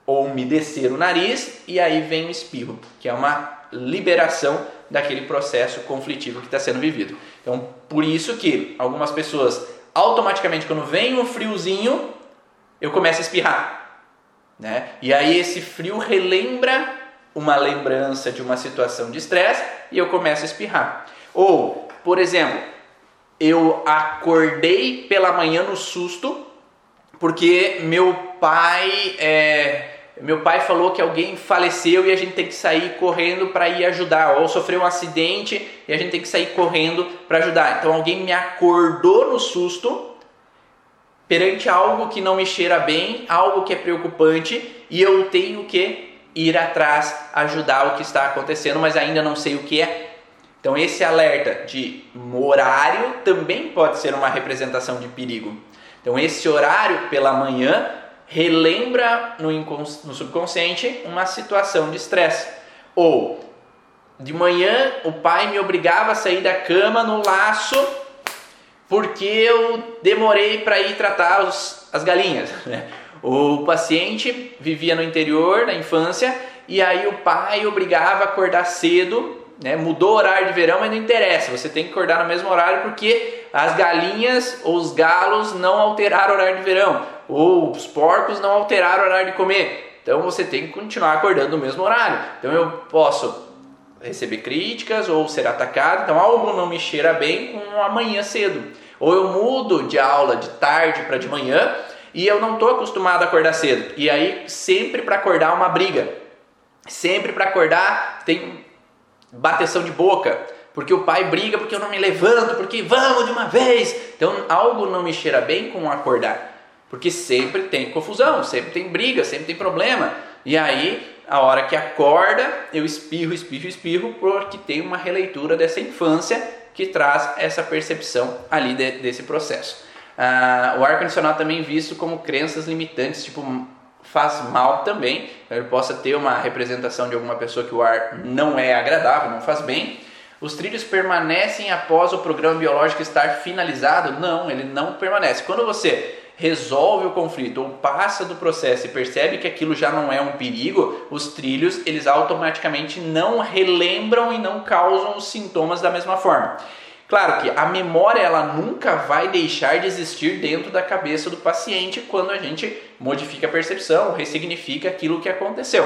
ou umedecer o nariz e aí vem o espirro, que é uma liberação daquele processo conflitivo que está sendo vivido. Então, por isso que algumas pessoas automaticamente quando vem um friozinho, eu começo a espirrar, né? E aí esse frio relembra uma lembrança de uma situação de estresse e eu começo a espirrar. Ou, por exemplo, eu acordei pela manhã no susto porque meu pai é, meu pai falou que alguém faleceu e a gente tem que sair correndo para ir ajudar, ou sofreu um acidente e a gente tem que sair correndo para ajudar. Então alguém me acordou no susto perante algo que não me cheira bem, algo que é preocupante e eu tenho que ir atrás, ajudar o que está acontecendo, mas ainda não sei o que é. Então, esse alerta de horário também pode ser uma representação de perigo. Então, esse horário pela manhã relembra no, no subconsciente uma situação de estresse. Ou, de manhã, o pai me obrigava a sair da cama no laço porque eu demorei para ir tratar os, as galinhas. Né? O paciente vivia no interior, na infância, e aí o pai obrigava a acordar cedo, né? mudou o horário de verão, mas não interessa, você tem que acordar no mesmo horário porque as galinhas ou os galos não alteraram o horário de verão, ou os porcos não alteraram o horário de comer. Então você tem que continuar acordando no mesmo horário. Então eu posso receber críticas ou ser atacado, então algo não me cheira bem com amanhã cedo. Ou eu mudo de aula de tarde para de manhã e eu não estou acostumado a acordar cedo. E aí, sempre para acordar, uma briga. Sempre para acordar, tem bateção de boca. Porque o pai briga porque eu não me levanto, porque vamos de uma vez. Então, algo não me cheira bem com acordar. Porque sempre tem confusão, sempre tem briga, sempre tem problema. E aí, a hora que acorda, eu espirro, espirro, espirro, porque tem uma releitura dessa infância que traz essa percepção ali de, desse processo. Ah, o ar-condicionado também visto como crenças limitantes, tipo, faz mal também. Então, ele possa ter uma representação de alguma pessoa que o ar não é agradável, não faz bem. Os trilhos permanecem após o programa biológico estar finalizado? Não, ele não permanece. Quando você resolve o conflito ou passa do processo e percebe que aquilo já não é um perigo, os trilhos eles automaticamente não relembram e não causam os sintomas da mesma forma. Claro que a memória ela nunca vai deixar de existir dentro da cabeça do paciente quando a gente modifica a percepção, ressignifica aquilo que aconteceu.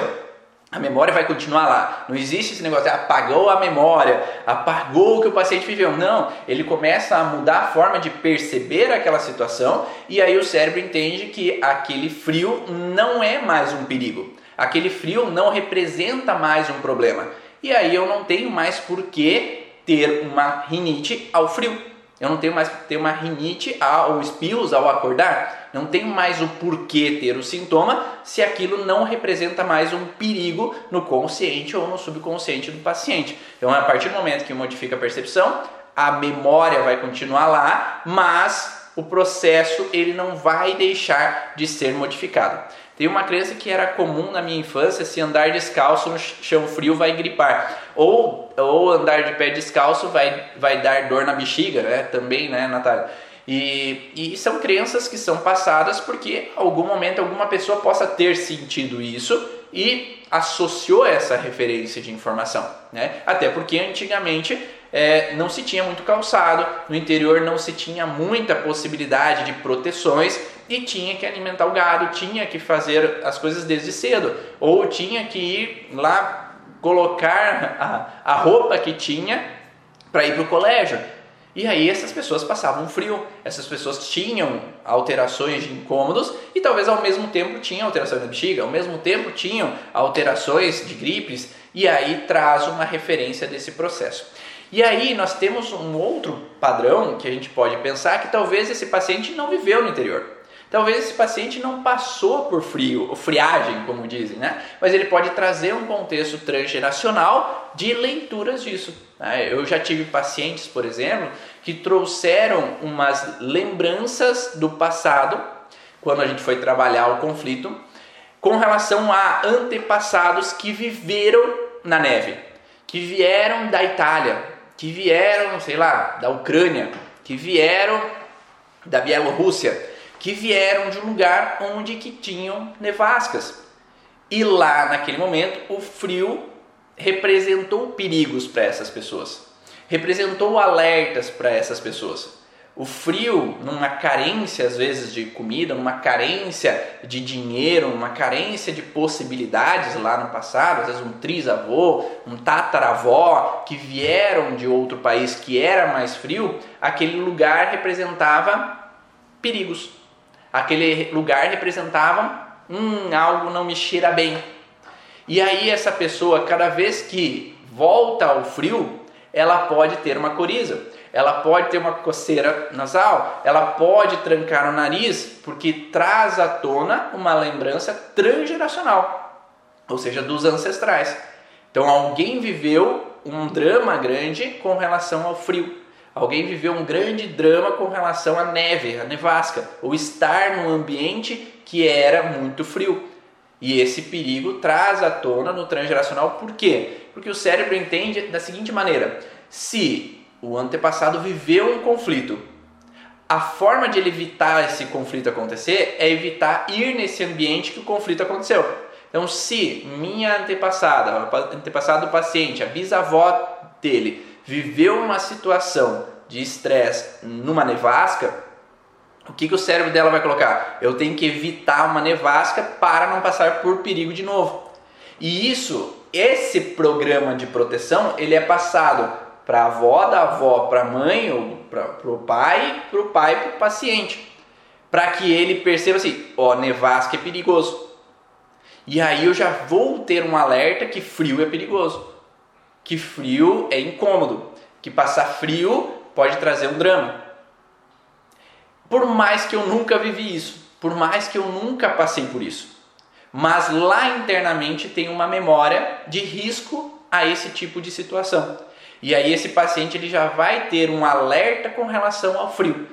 A memória vai continuar lá. Não existe esse negócio de apagou a memória, apagou o que o paciente viveu. Não, ele começa a mudar a forma de perceber aquela situação e aí o cérebro entende que aquele frio não é mais um perigo. Aquele frio não representa mais um problema. E aí eu não tenho mais por que ter uma rinite ao frio. Eu não tenho mais ter uma rinite ou espirros ao acordar. Não tenho mais o porquê ter o sintoma se aquilo não representa mais um perigo no consciente ou no subconsciente do paciente. Então, a partir do momento que modifica a percepção, a memória vai continuar lá, mas o processo ele não vai deixar de ser modificado. Tem uma crença que era comum na minha infância, se andar descalço no chão frio vai gripar. Ou, ou andar de pé descalço vai, vai dar dor na bexiga, né? Também, né, Natália? E, e são crenças que são passadas porque algum momento alguma pessoa possa ter sentido isso e associou essa referência de informação. Né? Até porque antigamente é, não se tinha muito calçado, no interior não se tinha muita possibilidade de proteções e tinha que alimentar o gado, tinha que fazer as coisas desde cedo, ou tinha que ir lá colocar a, a roupa que tinha para ir para o colégio. E aí essas pessoas passavam frio, essas pessoas tinham alterações de incômodos e talvez ao mesmo tempo tinham alterações da bexiga, ao mesmo tempo tinham alterações de gripes, e aí traz uma referência desse processo. E aí nós temos um outro padrão que a gente pode pensar que talvez esse paciente não viveu no interior. Talvez esse paciente não passou por frio, ou friagem, como dizem, né? Mas ele pode trazer um contexto transgeracional de leituras disso. Né? Eu já tive pacientes, por exemplo, que trouxeram umas lembranças do passado, quando a gente foi trabalhar o conflito, com relação a antepassados que viveram na neve, que vieram da Itália, que vieram, sei lá, da Ucrânia, que vieram da Bielorrússia, que vieram de um lugar onde que tinham nevascas. E lá naquele momento o frio representou perigos para essas pessoas, representou alertas para essas pessoas. O frio, numa carência às vezes de comida, numa carência de dinheiro, numa carência de possibilidades lá no passado, às vezes um trisavô, um tataravó que vieram de outro país que era mais frio, aquele lugar representava perigos. Aquele lugar representava hum, algo não me cheira bem. E aí essa pessoa, cada vez que volta ao frio, ela pode ter uma coriza ela pode ter uma coceira nasal, ela pode trancar o nariz, porque traz à tona uma lembrança transgeracional, ou seja, dos ancestrais. Então alguém viveu um drama grande com relação ao frio. Alguém viveu um grande drama com relação à neve, à nevasca, ou estar num ambiente que era muito frio. E esse perigo traz à tona no transgeracional, por quê? Porque o cérebro entende da seguinte maneira: se o antepassado viveu um conflito. A forma de ele evitar esse conflito acontecer é evitar ir nesse ambiente que o conflito aconteceu. Então, se minha antepassada, antepassado do paciente, a bisavó dele, viveu uma situação de estresse numa nevasca, o que, que o cérebro dela vai colocar? Eu tenho que evitar uma nevasca para não passar por perigo de novo. E isso, esse programa de proteção, ele é passado para a avó, da avó para a mãe, ou para o pai, para o pai para o paciente. Para que ele perceba assim, ó, nevasca é perigoso. E aí eu já vou ter um alerta que frio é perigoso. Que frio é incômodo. Que passar frio pode trazer um drama. Por mais que eu nunca vivi isso, por mais que eu nunca passei por isso. Mas lá internamente tem uma memória de risco a esse tipo de situação. E aí esse paciente ele já vai ter um alerta com relação ao frio.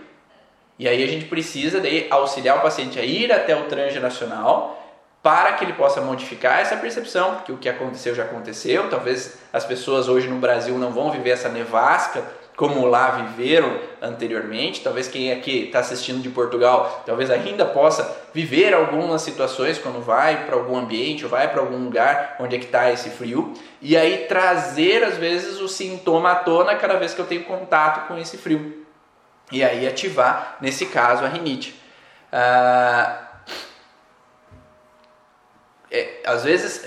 E aí a gente precisa de auxiliar o paciente a ir até o transgeracional para que ele possa modificar essa percepção, porque o que aconteceu já aconteceu. Talvez as pessoas hoje no Brasil não vão viver essa nevasca como lá viveram anteriormente. Talvez quem aqui está assistindo de Portugal, talvez ainda possa viver algumas situações quando vai para algum ambiente ou vai para algum lugar onde é que está esse frio. E aí trazer às vezes o sintoma à tona cada vez que eu tenho contato com esse frio. E aí ativar, nesse caso, a rinite. Ah, é, às vezes,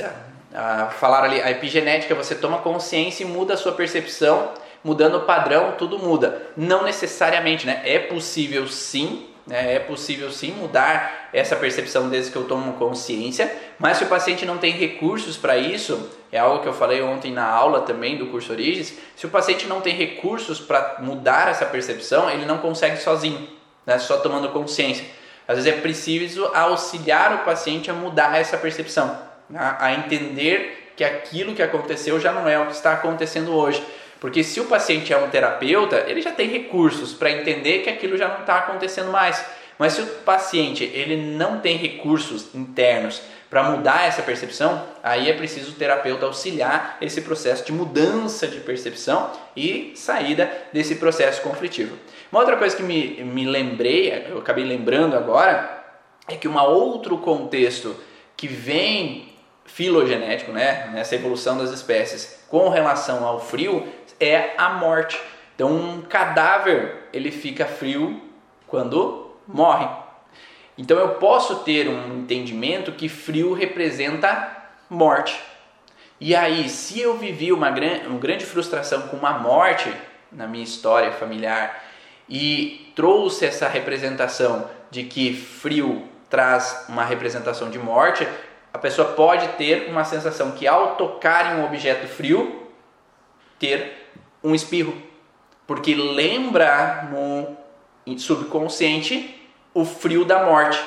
ah, falar ali, a epigenética, você toma consciência e muda a sua percepção mudando o padrão, tudo muda. Não necessariamente, né? É possível sim né? é possível sim mudar essa percepção desde que eu tomo consciência, mas se o paciente não tem recursos para isso, é algo que eu falei ontem na aula também do curso Origens, se o paciente não tem recursos para mudar essa percepção, ele não consegue sozinho, né? só tomando consciência. Às vezes é preciso auxiliar o paciente a mudar essa percepção, né? a entender que aquilo que aconteceu já não é o que está acontecendo hoje. Porque se o paciente é um terapeuta, ele já tem recursos para entender que aquilo já não está acontecendo mais. Mas se o paciente ele não tem recursos internos para mudar essa percepção, aí é preciso o terapeuta auxiliar esse processo de mudança de percepção e saída desse processo conflitivo. Uma outra coisa que me, me lembrei, eu acabei lembrando agora, é que um outro contexto que vem filogenético, né, nessa evolução das espécies, com relação ao frio, é a morte. Então, um cadáver ele fica frio quando morre. Então, eu posso ter um entendimento que frio representa morte. E aí, se eu vivi uma, gran uma grande frustração com uma morte na minha história familiar e trouxe essa representação de que frio traz uma representação de morte, a pessoa pode ter uma sensação que ao tocar em um objeto frio, ter um espirro, porque lembra no subconsciente o frio da morte,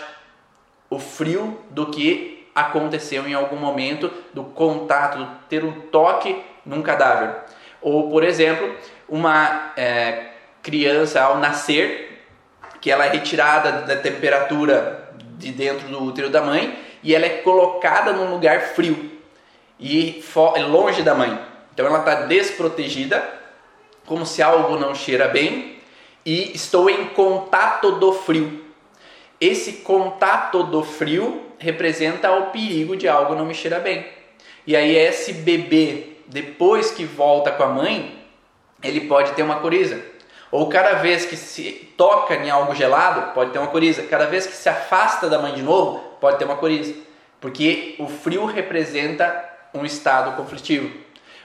o frio do que aconteceu em algum momento, do contato, do ter um toque num cadáver. Ou, por exemplo, uma é, criança ao nascer, que ela é retirada da temperatura de dentro do útero da mãe e ela é colocada num lugar frio e longe da mãe. Então ela está desprotegida, como se algo não cheira bem, e estou em contato do frio. Esse contato do frio representa o perigo de algo não me cheira bem. E aí esse bebê, depois que volta com a mãe, ele pode ter uma coriza. Ou cada vez que se toca em algo gelado, pode ter uma coriza. Cada vez que se afasta da mãe de novo, pode ter uma coriza. Porque o frio representa um estado conflitivo.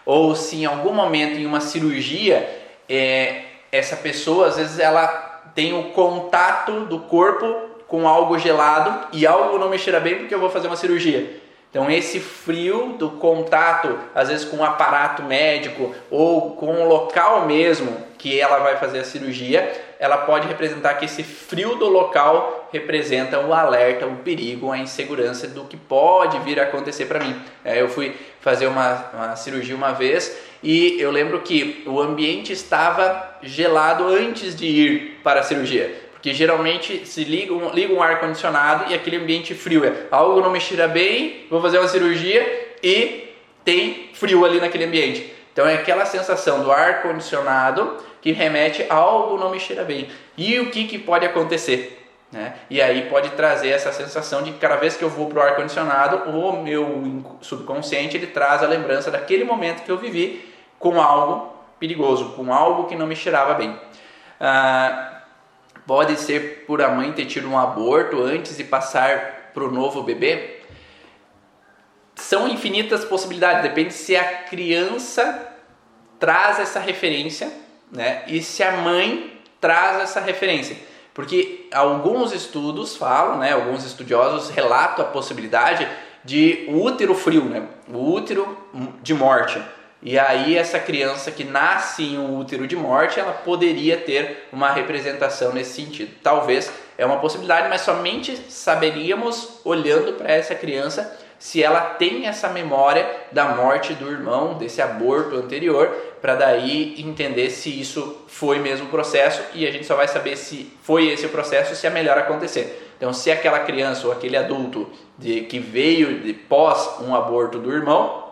Ou se em algum momento em uma cirurgia, é, essa pessoa às vezes ela tem o contato do corpo com algo gelado e algo não me cheira bem porque eu vou fazer uma cirurgia. Então esse frio do contato, às vezes com um aparato médico ou com o local mesmo que ela vai fazer a cirurgia, ela pode representar que esse frio do local representa o alerta, o perigo, a insegurança do que pode vir a acontecer para mim. É, eu fui fazer uma, uma cirurgia uma vez e eu lembro que o ambiente estava gelado antes de ir para a cirurgia que geralmente se liga um, liga um ar condicionado e aquele ambiente frio é algo não me cheira bem, vou fazer uma cirurgia e tem frio ali naquele ambiente. Então é aquela sensação do ar condicionado que remete a algo não me cheira bem. E o que, que pode acontecer? Né? E aí pode trazer essa sensação de que cada vez que eu vou para o ar condicionado, o meu subconsciente ele traz a lembrança daquele momento que eu vivi com algo perigoso, com algo que não me cheirava bem. Ah, Pode ser por a mãe ter tido um aborto antes de passar para o novo bebê? São infinitas possibilidades, depende se a criança traz essa referência né? e se a mãe traz essa referência. Porque alguns estudos falam, né? alguns estudiosos relatam a possibilidade de útero frio, né? o útero de morte. E aí essa criança que nasce em um útero de morte, ela poderia ter uma representação nesse sentido. Talvez é uma possibilidade, mas somente saberíamos olhando para essa criança se ela tem essa memória da morte do irmão, desse aborto anterior, para daí entender se isso foi mesmo o processo e a gente só vai saber se foi esse o processo se é melhor acontecer. Então, se aquela criança ou aquele adulto de, que veio de pós um aborto do irmão,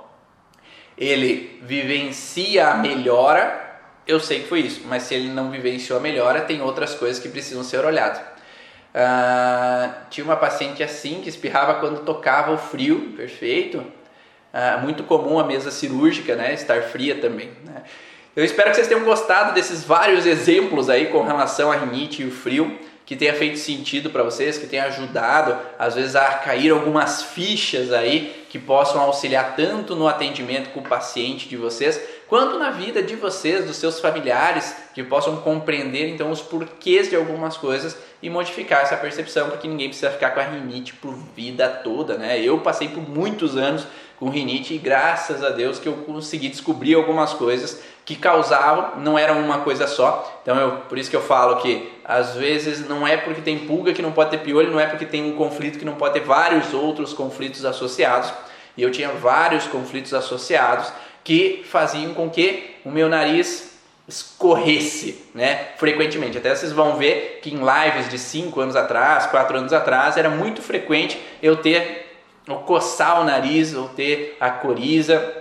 ele vivencia a melhora, eu sei que foi isso, mas se ele não vivenciou a melhora, tem outras coisas que precisam ser olhadas. Uh, tinha uma paciente assim que espirrava quando tocava o frio, perfeito. Uh, muito comum a mesa cirúrgica, né, estar fria também. Né? Eu espero que vocês tenham gostado desses vários exemplos aí com relação à rinite e o frio que tenha feito sentido para vocês, que tenha ajudado, às vezes, a cair algumas fichas aí que possam auxiliar tanto no atendimento com o paciente de vocês, quanto na vida de vocês, dos seus familiares, que possam compreender então os porquês de algumas coisas e modificar essa percepção, porque ninguém precisa ficar com a rinite por vida toda, né? Eu passei por muitos anos com rinite e graças a Deus que eu consegui descobrir algumas coisas que causavam, não era uma coisa só. Então eu, por isso que eu falo que às vezes não é porque tem pulga que não pode ter piolho, não é porque tem um conflito que não pode ter vários outros conflitos associados. E eu tinha vários conflitos associados que faziam com que o meu nariz escorresse, né, frequentemente. Até vocês vão ver que em lives de 5 anos atrás, 4 anos atrás, era muito frequente eu ter ou coçar o nariz ou ter a coriza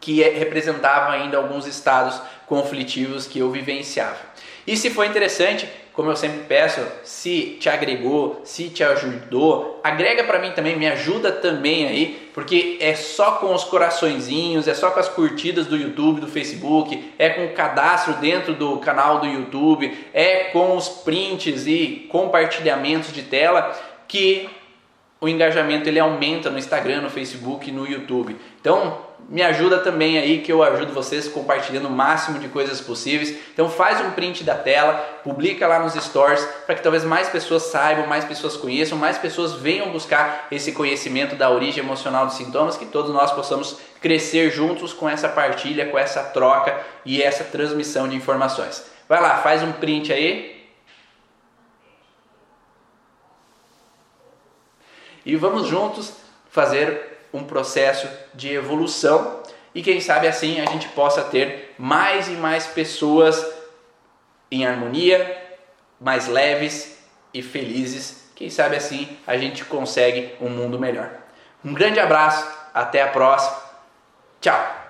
que é, representava ainda alguns estados conflitivos que eu vivenciava. E se foi interessante, como eu sempre peço, se te agregou, se te ajudou, agrega para mim também, me ajuda também aí, porque é só com os coraçõezinhos, é só com as curtidas do YouTube, do Facebook, é com o cadastro dentro do canal do YouTube, é com os prints e compartilhamentos de tela que o engajamento ele aumenta no Instagram, no Facebook, no YouTube. Então, me ajuda também aí que eu ajudo vocês compartilhando o máximo de coisas possíveis. Então faz um print da tela, publica lá nos stories para que talvez mais pessoas saibam, mais pessoas conheçam, mais pessoas venham buscar esse conhecimento da origem emocional dos sintomas, que todos nós possamos crescer juntos com essa partilha, com essa troca e essa transmissão de informações. Vai lá, faz um print aí, e vamos juntos fazer um processo de evolução e quem sabe assim a gente possa ter mais e mais pessoas em harmonia, mais leves e felizes. Quem sabe assim a gente consegue um mundo melhor. Um grande abraço, até a próxima. Tchau.